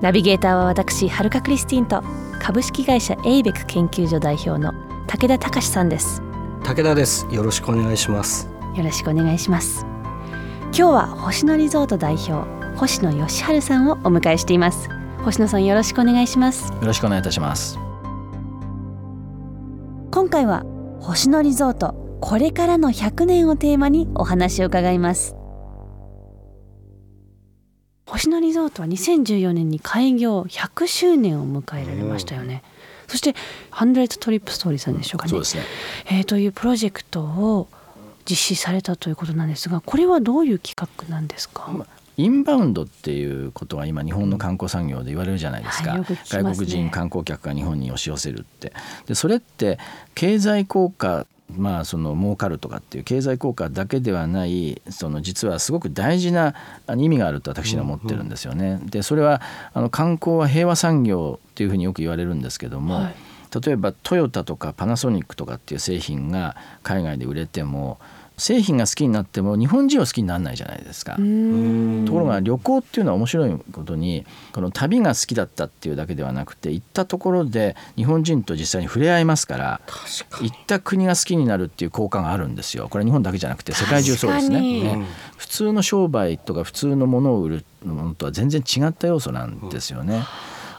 ナビゲーターは私はるかクリスティンと株式会社エイベック研究所代表の武田隆さんです。武田です。よろしくお願いします。よろしくお願いします。今日は星野リゾート代表星野義治さんをお迎えしています。星野さんよろしくお願いします。よろしくお願いいたします。今回は星野リゾートこれからの100年をテーマにお話を伺います星野リゾートは2014年に開業100周年を迎えられましたよね、そして100トリップストーリーさんでしょうかね。そうですね、えー、というプロジェクトを実施されたということなんですがこれはどういう企画なんですか、インバウンドっていうことは今日本の観光産業で言われるじゃないですか、はいすね。外国人観光客が日本に押し寄せるって。でそれって経済効果まあその儲かるとかっていう経済効果だけではないその実はすごく大事な意味があると私は思ってるんですよね。でそれはあの観光は平和産業っていうふうによく言われるんですけども、はい例えばトヨタとかパナソニックとかっていう製品が海外で売れても製品が好きになっても日本人は好きにならないじゃないですか。ところが旅行っていうのは面白いことにこの旅が好きだったっていうだけではなくて行ったところで日本人と実際に触れ合いますから行った国が好きになるっていう効果があるんですよ。これは日本だけじゃなくて世界中そうですね。ね。普通の商売とか普通のものを売るものとは全然違った要素なんですよね。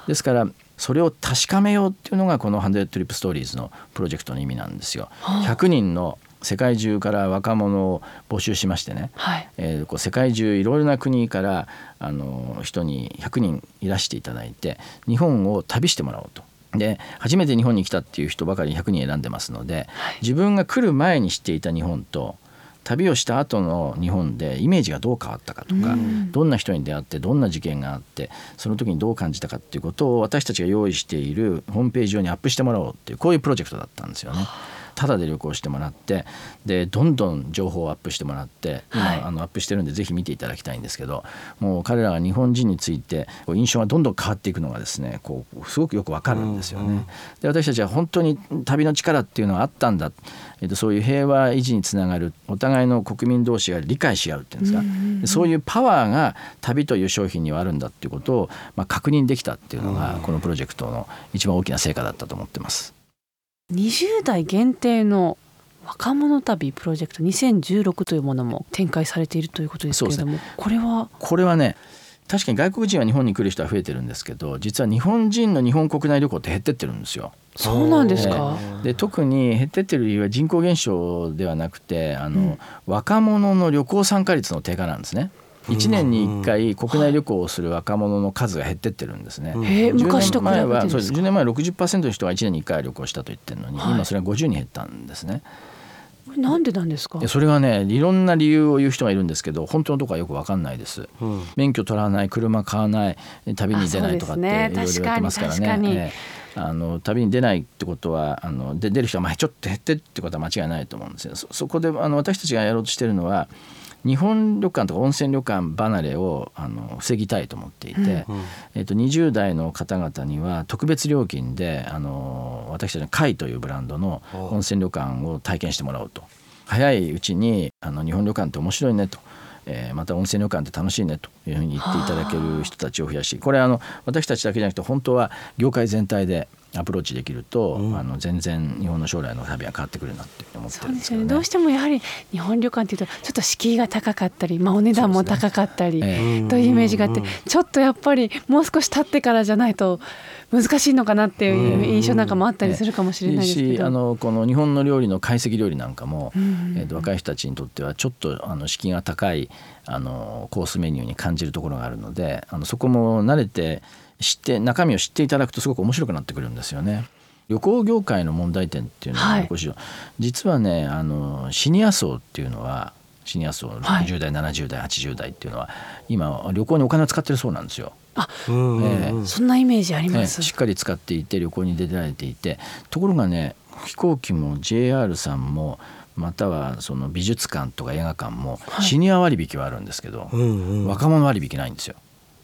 ですからそれを確かめようっていうのがこの「ハンドレッド・トリップ・ストーリーズ」のプロジェクトの意味なんですよ。100人の世界中から若者を募集しましてね、はい。えーこう世界中いろいろな国からあの人に100人いらしていただいて日本を旅してもらおうと。で初めて日本に来たっていう人ばかり100人選んでますので自分が来る前に知っていた日本と旅をした後の日本でイメージがどう変わったかとかどんな人に出会ってどんな事件があってその時にどう感じたかっていうことを私たちが用意しているホームページ上にアップしてもらおうっていうこういうプロジェクトだったんですよね。ただで旅行してもらってでどんどん情報をアップしてもらって今、はい。あのアップしてるんでぜひ見ていただきたいんですけどもう彼らが日本人について印象がどんどん変わっていくのがですねこうすごくよくわかるんですよね。で私たちは本当に旅の力っていうのがあったんだ、えっと、そういう平和維持につながるお互いの国民同士が理解し合うっていうんですか、でそういうパワーが旅という商品にはあるんだっていうことを、まあ、確認できたっていうのがこのプロジェクトの一番大きな成果だったと思ってます。20代限定の若者旅プロジェクト2016というものも展開されているということですけれども、これは？これはね確かに外国人は日本に来る人は増えてるんですけど実は日本人の日本国内旅行って減ってってるんですよ。そうなんですか、で特に減ってってる理由は人口減少ではなくてあの、若者の旅行参加率の低下なんですね。1年に1回国内旅行をする若者の数が減ってってるんですね。へえ10昔と比べて年前はそうです。か10年前は60%の人が1年に1回は旅行したと言ってるのに、はい。今それが50に減ったんですね。これなんでなんですか？でそれはねいろんな理由を言う人がいるんですけど本当のところはよく分かんないです。免許取らない車買わない旅に出ないとかっていろいろ言ってますからね。あの旅に出ないってことはあので出る人がまあちょっと減ってるってことは間違いないと思うんですよ。そそこであの私たちがやろうとしてるのは日本旅館とか温泉旅館離れをあの防ぎたいと思っていて、えっと20代の方々には特別料金であの私たちの会というブランドの温泉旅館を体験してもらおうと。早いうちにあの日本旅館って面白いねと。えーまた温泉旅館って楽しいねというふうに言っていただける人たちを増やしこれはあの私たちだけじゃなくて本当は業界全体でアプローチできると、あの全然日本の将来の旅は変わってくるなって思ってるんですけどね。どうしてもやはり日本旅館っていうとちょっと敷居が高かったり、まあ、お値段も高かったり、えというイメージがあってちょっとやっぱりもう少し経ってからじゃないと難しいのかなっていう印象なんかもあったりするかもしれないですけど。しあのこの日本の料理の懐石料理なんかも、ん。えーと若い人たちにとってはちょっとあの敷居が高いあのコースメニューに感じるところがあるのであのそこも慣れて知って中身を知っていただくとすごく面白くなってくるんですよね。旅行業界の問題点っていうのは、はい。実はねあのシニア層っていうのはシニア層はい。60代、70代80代っていうのは今旅行にお金を使ってるそうなんですよ。うんうんえうん。そんなイメージありねます、しっかり使っていて旅行に出られていて。ところがね飛行機も JR さんもまたはその美術館とか映画館もはい。シニア割引はあるんですけど、うんうん。若者割引ないんですよ。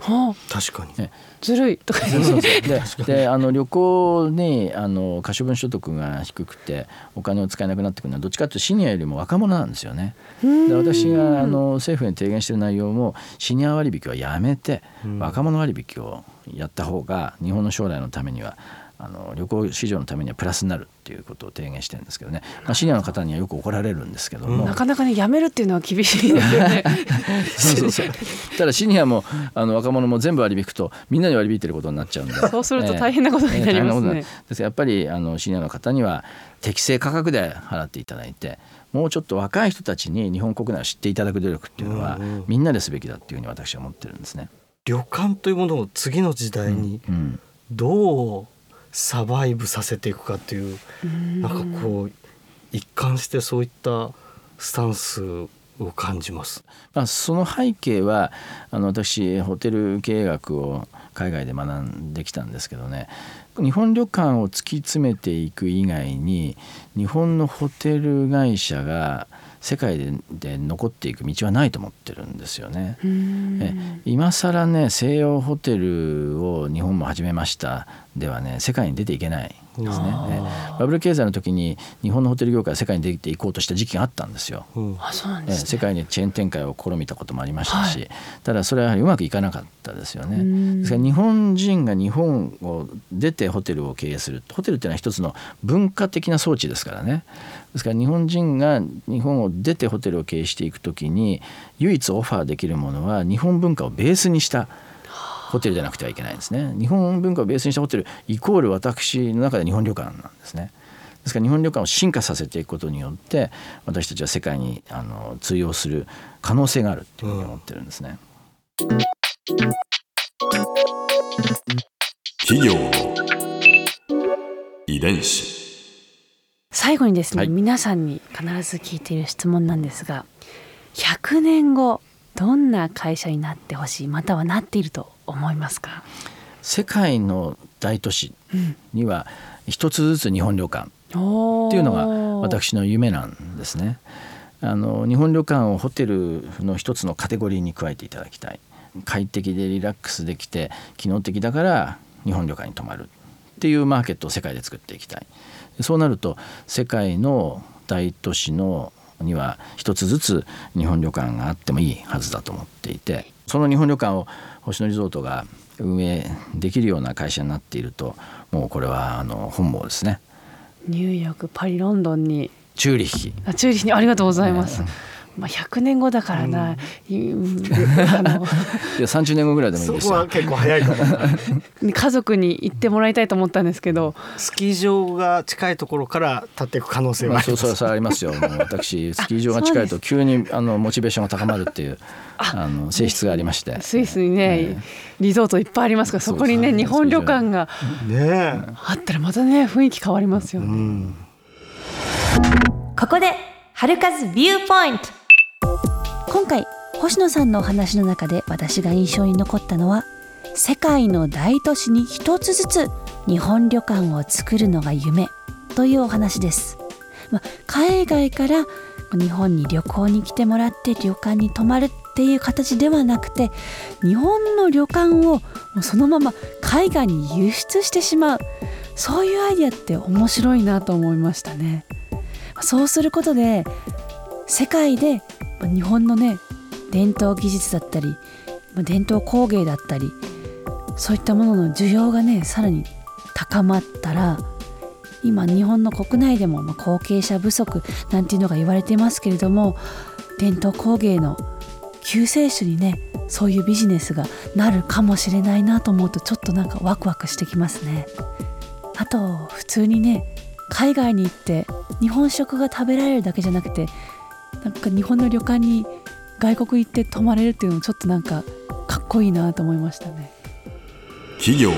はあ。確かに。ね。ずるい。と かでであの旅行にあの可処分所得が低くてお金を使えなくなってくるのはどっちかというとシニアよりも若者なんですよね。で私があの政府に提言している内容もシニア割引はやめてうん。若者割引をやった方が日本の将来のためにはあの旅行市場のためにはプラスになるっていうことを提言してるんですけどね、まあ、シニアの方にはよく怒られるんですけども、なかなかねやめるっていうのは厳しいですよね。そうそう。そうただシニアもあの若者も全部割り引くとみんなに割り引いてることになっちゃうんで。そうすると大変なことになりますね。ええ大変なことになるです。からやっぱりあのシニアの方には適正価格で払っていただいてもうちょっと若い人たちに日本国内を知っていただく努力っていうのは、うんうん。みんなですべきだっていうふうに私は思ってるんですね。旅館というものを次の時代にうん。どうサバイブさせていくかっていうなんかこう一貫してそういったスタンスを感じます。まあ、その背景はあの私ホテル経営学を海外で学んできたんですけどね日本旅館を突き詰めていく以外に日本のホテル会社が世界でで残っていく道はないと思ってるんですよね。今更ね西洋ホテルを日本も始めましたではね世界に出ていけないですね。えバブル経済の時に日本のホテル業界は世界に出ていこうとした時期があったんですよ。うん。あそうなんええですね。世界にチェーン展開を試みたこともありましたし、はい。ただそれはやはりうまくいかなかったですよね。うん。ですから日本人が日本を出てホテルを経営する。ホテルっていうのは一つの文化的な装置ですからね。ですから日本人が日本を出てホテルを経営していくときに唯一オファーできるものは日本文化をベースにしたホテルでなくてはいけないんですね。日本文化をベースにしたホテルイコール私の中で日本旅館なんですね。ですから日本旅館を進化させていくことによって私たちは世界にあの通用する可能性があるっていうふうに思ってるんですね。企業。の遺伝子。最後にですね、はい。皆さんに必ず聞いている質問なんですが100年後どんな会社になってほしいまたはなっていると思いますか、世界の大都市うん、には一つずつ日本旅館っていうのが私の夢なんですね。あの日本旅館をホテルの一つのカテゴリーに加えていただきたい。快適でリラックスできて機能的だから日本旅館に泊まるっていうマーケットを世界で作っていきたい。そうなると世界の大都市のには一つずつ日本旅館があってもいいはずだと思っていてその日本旅館を星野リゾートが運営できるような会社になっているともうこれはあの本望ですね。ニューヨークパリロンドンに。チューリッヒ。あチューリッヒにありがとうございます、まあ100年後だからな、いうん いや30年後ぐらいでもいいそですよ。こは結構早いかもな家族に行ってもらいたいと思ったんですけど。スキー場が近いところから立っていく可能性まあ、はあります。そうそうそうありますよ。私 スキー場が近いと急にあのモチベーションが高まるっていうあの性質がありまして。スイスにね、えリゾートいっぱいありますからそこにね日本旅館がねあったらまたね雰囲気変わりますよえ、ね、うん、ここで春風ビューポイント今回星野さんのお話の中で私が印象に残ったのは世界の大都市に一つずつ日本旅館を作るのが夢というお話です、まあ、海外から日本に旅行に来てもらって旅館に泊まるっていう形ではなくて日本の旅館をもうそのまま海外に輸出してしまう。そういうアイディアって面白いなと思いましたね。そうすることで世界で日本のね伝統技術だったり伝統工芸だったりそういったものの需要がねさらに高まったら今日本の国内でも後継者不足なんていうのが言われてますけれども伝統工芸の救世主にねそういうビジネスがなるかもしれないなと思うとちょっとなんかワクワクしてきますね。あと普通にね海外に行って日本食が食べられるだけじゃなくてなんか日本の旅館に外国行って泊まれるっていうのもちょっとなんかかっこいいなと思いましたね。企業の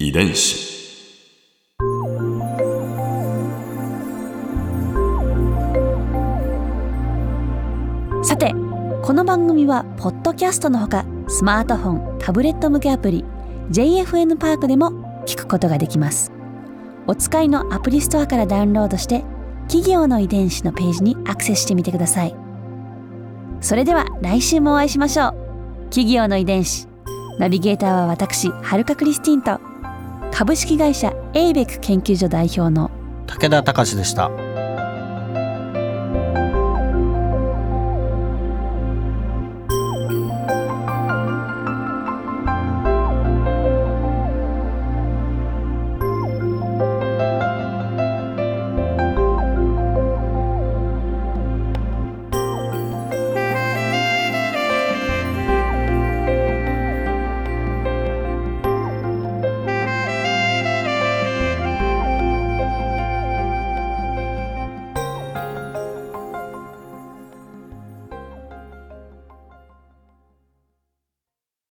遺伝子さてこの番組はポッドキャストのほかスマートフォンタブレット向けアプリ JFN パークでも聞くことができますお使いのアプリストアからダウンロードして企業の遺伝子のページにアクセスしてみてください。それでは来週もお会いしましょう。企業の遺伝子ナビゲーターは私はるかクリスティンと株式会社エイベック研究所代表の武田隆でした。